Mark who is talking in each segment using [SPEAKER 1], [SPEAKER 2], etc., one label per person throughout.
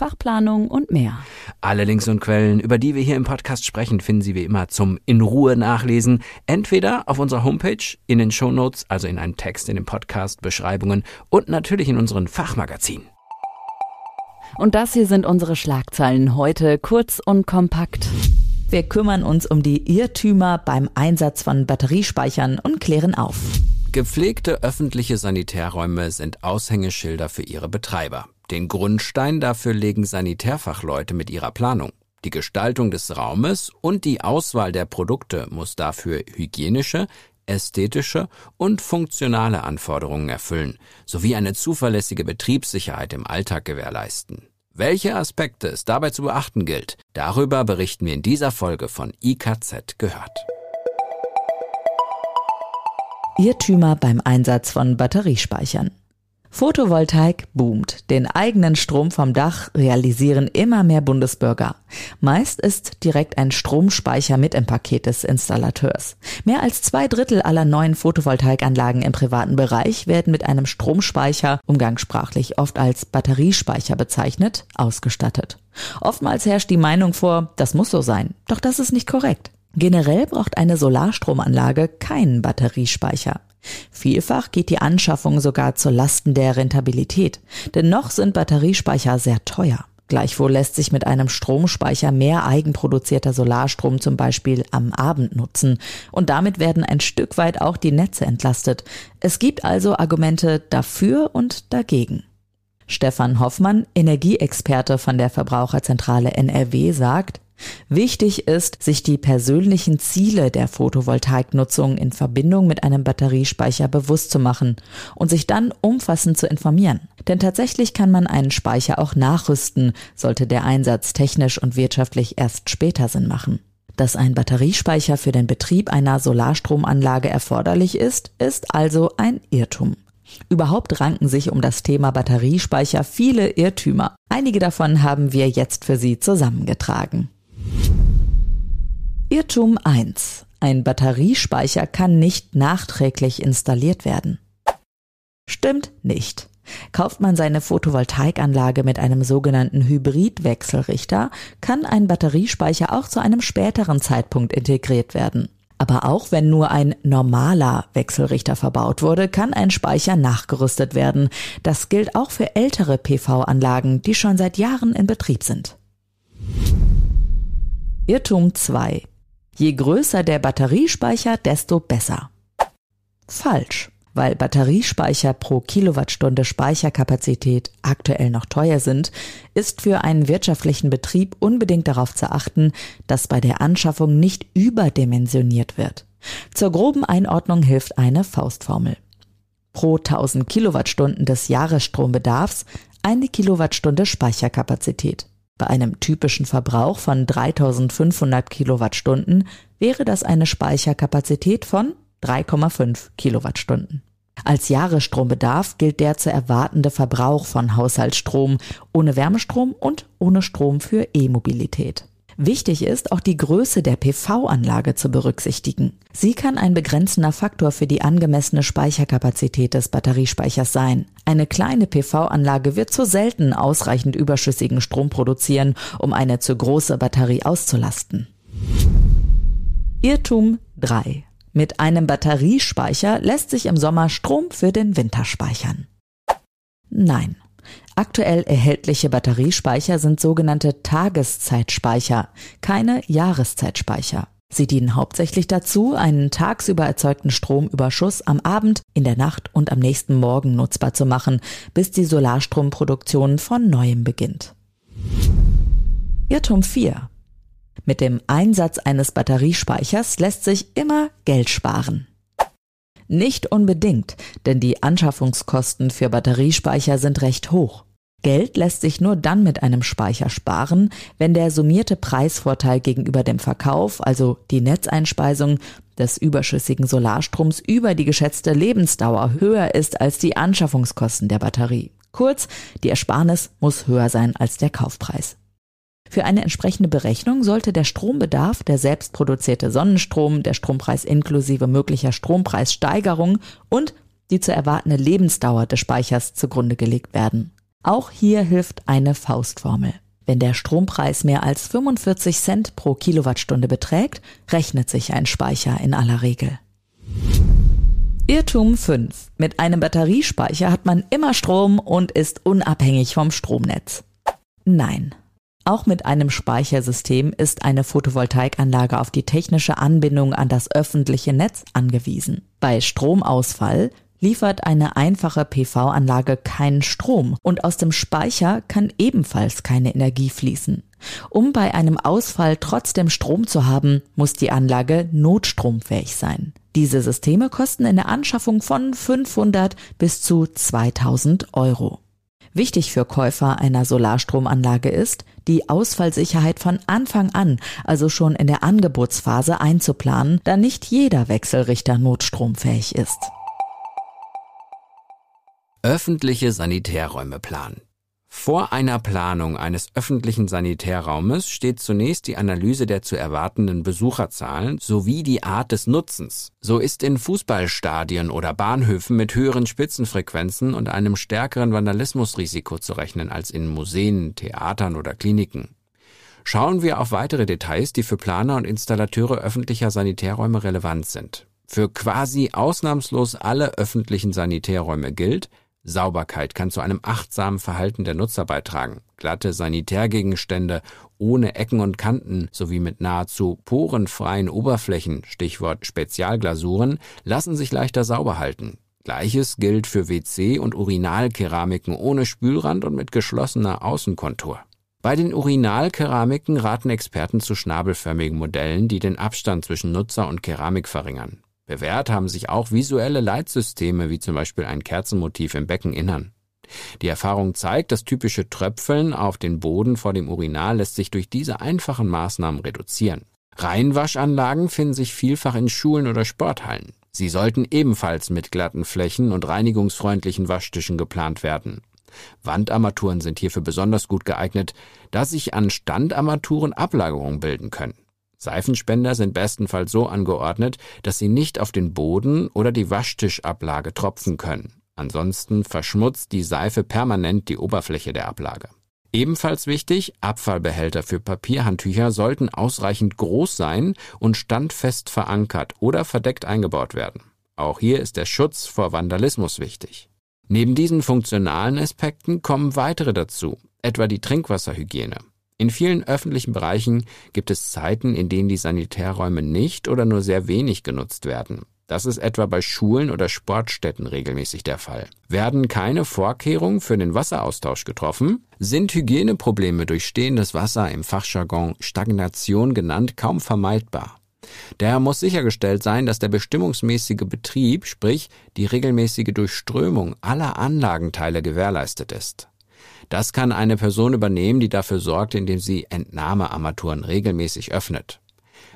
[SPEAKER 1] Fachplanung und mehr.
[SPEAKER 2] Alle Links und Quellen, über die wir hier im Podcast sprechen, finden Sie wie immer zum in Ruhe nachlesen, entweder auf unserer Homepage, in den Shownotes, also in einem Text in den Podcast, Beschreibungen und natürlich in unseren Fachmagazinen.
[SPEAKER 1] Und das hier sind unsere Schlagzeilen heute kurz und kompakt. Wir kümmern uns um die Irrtümer beim Einsatz von Batteriespeichern und klären auf.
[SPEAKER 2] Gepflegte öffentliche Sanitärräume sind Aushängeschilder für ihre Betreiber. Den Grundstein dafür legen Sanitärfachleute mit ihrer Planung. Die Gestaltung des Raumes und die Auswahl der Produkte muss dafür hygienische, ästhetische und funktionale Anforderungen erfüllen, sowie eine zuverlässige Betriebssicherheit im Alltag gewährleisten. Welche Aspekte es dabei zu beachten gilt, darüber berichten wir in dieser Folge von IKZ gehört.
[SPEAKER 1] Irrtümer beim Einsatz von Batteriespeichern. Photovoltaik boomt. Den eigenen Strom vom Dach realisieren immer mehr Bundesbürger. Meist ist direkt ein Stromspeicher mit im Paket des Installateurs. Mehr als zwei Drittel aller neuen Photovoltaikanlagen im privaten Bereich werden mit einem Stromspeicher, umgangssprachlich oft als Batteriespeicher bezeichnet, ausgestattet. Oftmals herrscht die Meinung vor, das muss so sein. Doch das ist nicht korrekt. Generell braucht eine Solarstromanlage keinen Batteriespeicher. Vielfach geht die Anschaffung sogar zu Lasten der Rentabilität, denn noch sind Batteriespeicher sehr teuer. Gleichwohl lässt sich mit einem Stromspeicher mehr eigenproduzierter Solarstrom zum Beispiel am Abend nutzen und damit werden ein Stück weit auch die Netze entlastet. Es gibt also Argumente dafür und dagegen. Stefan Hoffmann, Energieexperte von der Verbraucherzentrale NRW, sagt, Wichtig ist, sich die persönlichen Ziele der Photovoltaiknutzung in Verbindung mit einem Batteriespeicher bewusst zu machen und sich dann umfassend zu informieren. Denn tatsächlich kann man einen Speicher auch nachrüsten, sollte der Einsatz technisch und wirtschaftlich erst später Sinn machen. Dass ein Batteriespeicher für den Betrieb einer Solarstromanlage erforderlich ist, ist also ein Irrtum. Überhaupt ranken sich um das Thema Batteriespeicher viele Irrtümer. Einige davon haben wir jetzt für Sie zusammengetragen. Irrtum 1. Ein Batteriespeicher kann nicht nachträglich installiert werden. Stimmt nicht. Kauft man seine Photovoltaikanlage mit einem sogenannten Hybridwechselrichter, kann ein Batteriespeicher auch zu einem späteren Zeitpunkt integriert werden. Aber auch wenn nur ein normaler Wechselrichter verbaut wurde, kann ein Speicher nachgerüstet werden. Das gilt auch für ältere PV-Anlagen, die schon seit Jahren in Betrieb sind. Irrtum 2. Je größer der Batteriespeicher, desto besser. Falsch. Weil Batteriespeicher pro Kilowattstunde Speicherkapazität aktuell noch teuer sind, ist für einen wirtschaftlichen Betrieb unbedingt darauf zu achten, dass bei der Anschaffung nicht überdimensioniert wird. Zur groben Einordnung hilft eine Faustformel. Pro 1000 Kilowattstunden des Jahresstrombedarfs eine Kilowattstunde Speicherkapazität. Bei einem typischen Verbrauch von 3500 Kilowattstunden wäre das eine Speicherkapazität von 3,5 Kilowattstunden. Als Jahresstrombedarf gilt der zu erwartende Verbrauch von Haushaltsstrom ohne Wärmestrom und ohne Strom für E-Mobilität. Wichtig ist, auch die Größe der PV-Anlage zu berücksichtigen. Sie kann ein begrenzender Faktor für die angemessene Speicherkapazität des Batteriespeichers sein. Eine kleine PV-Anlage wird zu selten ausreichend überschüssigen Strom produzieren, um eine zu große Batterie auszulasten. Irrtum 3. Mit einem Batteriespeicher lässt sich im Sommer Strom für den Winter speichern. Nein. Aktuell erhältliche Batteriespeicher sind sogenannte Tageszeitspeicher, keine Jahreszeitspeicher. Sie dienen hauptsächlich dazu, einen tagsüber erzeugten Stromüberschuss am Abend, in der Nacht und am nächsten Morgen nutzbar zu machen, bis die Solarstromproduktion von neuem beginnt. Irrtum 4. Mit dem Einsatz eines Batteriespeichers lässt sich immer Geld sparen. Nicht unbedingt, denn die Anschaffungskosten für Batteriespeicher sind recht hoch. Geld lässt sich nur dann mit einem Speicher sparen, wenn der summierte Preisvorteil gegenüber dem Verkauf, also die Netzeinspeisung des überschüssigen Solarstroms über die geschätzte Lebensdauer höher ist als die Anschaffungskosten der Batterie. Kurz, die Ersparnis muss höher sein als der Kaufpreis. Für eine entsprechende Berechnung sollte der Strombedarf, der selbstproduzierte Sonnenstrom, der Strompreis inklusive möglicher Strompreissteigerung und die zu erwartende Lebensdauer des Speichers zugrunde gelegt werden. Auch hier hilft eine Faustformel. Wenn der Strompreis mehr als 45 Cent pro Kilowattstunde beträgt, rechnet sich ein Speicher in aller Regel. Irrtum 5. Mit einem Batteriespeicher hat man immer Strom und ist unabhängig vom Stromnetz. Nein. Auch mit einem Speichersystem ist eine Photovoltaikanlage auf die technische Anbindung an das öffentliche Netz angewiesen. Bei Stromausfall liefert eine einfache PV-Anlage keinen Strom und aus dem Speicher kann ebenfalls keine Energie fließen. Um bei einem Ausfall trotzdem Strom zu haben, muss die Anlage notstromfähig sein. Diese Systeme kosten in der Anschaffung von 500 bis zu 2000 Euro. Wichtig für Käufer einer Solarstromanlage ist, die Ausfallsicherheit von Anfang an, also schon in der Angebotsphase einzuplanen, da nicht jeder Wechselrichter notstromfähig ist.
[SPEAKER 2] Öffentliche Sanitärräume planen. Vor einer Planung eines öffentlichen Sanitärraumes steht zunächst die Analyse der zu erwartenden Besucherzahlen sowie die Art des Nutzens. So ist in Fußballstadien oder Bahnhöfen mit höheren Spitzenfrequenzen und einem stärkeren Vandalismusrisiko zu rechnen als in Museen, Theatern oder Kliniken. Schauen wir auf weitere Details, die für Planer und Installateure öffentlicher Sanitärräume relevant sind. Für quasi ausnahmslos alle öffentlichen Sanitärräume gilt, Sauberkeit kann zu einem achtsamen Verhalten der Nutzer beitragen. Glatte Sanitärgegenstände ohne Ecken und Kanten sowie mit nahezu porenfreien Oberflächen, Stichwort Spezialglasuren, lassen sich leichter sauber halten. Gleiches gilt für WC- und Urinalkeramiken ohne Spülrand und mit geschlossener Außenkontur. Bei den Urinalkeramiken raten Experten zu schnabelförmigen Modellen, die den Abstand zwischen Nutzer und Keramik verringern. Bewährt haben sich auch visuelle Leitsysteme wie zum Beispiel ein Kerzenmotiv im Beckeninnern. Die Erfahrung zeigt, das typische Tröpfeln auf den Boden vor dem Urinal lässt sich durch diese einfachen Maßnahmen reduzieren. Reinwaschanlagen finden sich vielfach in Schulen oder Sporthallen. Sie sollten ebenfalls mit glatten Flächen und reinigungsfreundlichen Waschtischen geplant werden. Wandarmaturen sind hierfür besonders gut geeignet, da sich an Standarmaturen Ablagerungen bilden können. Seifenspender sind bestenfalls so angeordnet, dass sie nicht auf den Boden oder die Waschtischablage tropfen können. Ansonsten verschmutzt die Seife permanent die Oberfläche der Ablage. Ebenfalls wichtig, Abfallbehälter für Papierhandtücher sollten ausreichend groß sein und standfest verankert oder verdeckt eingebaut werden. Auch hier ist der Schutz vor Vandalismus wichtig. Neben diesen funktionalen Aspekten kommen weitere dazu, etwa die Trinkwasserhygiene. In vielen öffentlichen Bereichen gibt es Zeiten, in denen die Sanitärräume nicht oder nur sehr wenig genutzt werden. Das ist etwa bei Schulen oder Sportstätten regelmäßig der Fall. Werden keine Vorkehrungen für den Wasseraustausch getroffen, sind Hygieneprobleme durch stehendes Wasser im Fachjargon Stagnation genannt kaum vermeidbar. Daher muss sichergestellt sein, dass der bestimmungsmäßige Betrieb, sprich die regelmäßige Durchströmung aller Anlagenteile gewährleistet ist. Das kann eine Person übernehmen, die dafür sorgt, indem sie Entnahmearmaturen regelmäßig öffnet.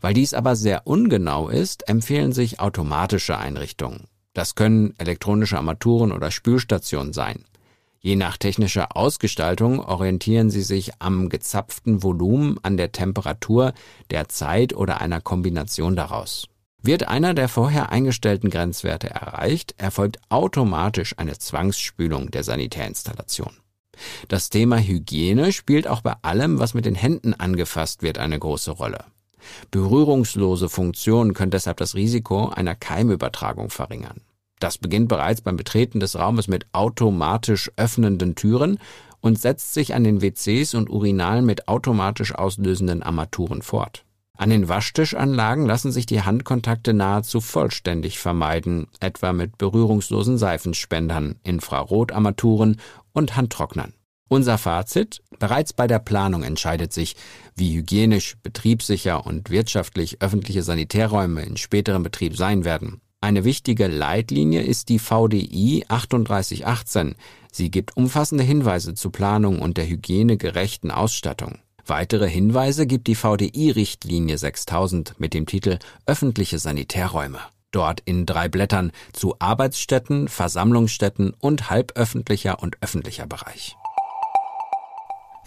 [SPEAKER 2] Weil dies aber sehr ungenau ist, empfehlen sich automatische Einrichtungen. Das können elektronische Armaturen oder Spülstationen sein. Je nach technischer Ausgestaltung orientieren sie sich am gezapften Volumen, an der Temperatur, der Zeit oder einer Kombination daraus. Wird einer der vorher eingestellten Grenzwerte erreicht, erfolgt automatisch eine Zwangsspülung der Sanitärinstallation. Das Thema Hygiene spielt auch bei allem, was mit den Händen angefasst wird, eine große Rolle. Berührungslose Funktionen können deshalb das Risiko einer Keimübertragung verringern. Das beginnt bereits beim Betreten des Raumes mit automatisch öffnenden Türen und setzt sich an den WCs und Urinalen mit automatisch auslösenden Armaturen fort. An den Waschtischanlagen lassen sich die Handkontakte nahezu vollständig vermeiden, etwa mit berührungslosen Seifenspendern, Infrarotarmaturen und Handtrocknern. Unser Fazit? Bereits bei der Planung entscheidet sich, wie hygienisch, betriebssicher und wirtschaftlich öffentliche Sanitärräume in späterem Betrieb sein werden. Eine wichtige Leitlinie ist die VDI 3818. Sie gibt umfassende Hinweise zur Planung und der hygienegerechten Ausstattung. Weitere Hinweise gibt die VDI-Richtlinie 6000 mit dem Titel Öffentliche Sanitärräume. Dort in drei Blättern zu Arbeitsstätten, Versammlungsstätten und halböffentlicher und öffentlicher Bereich.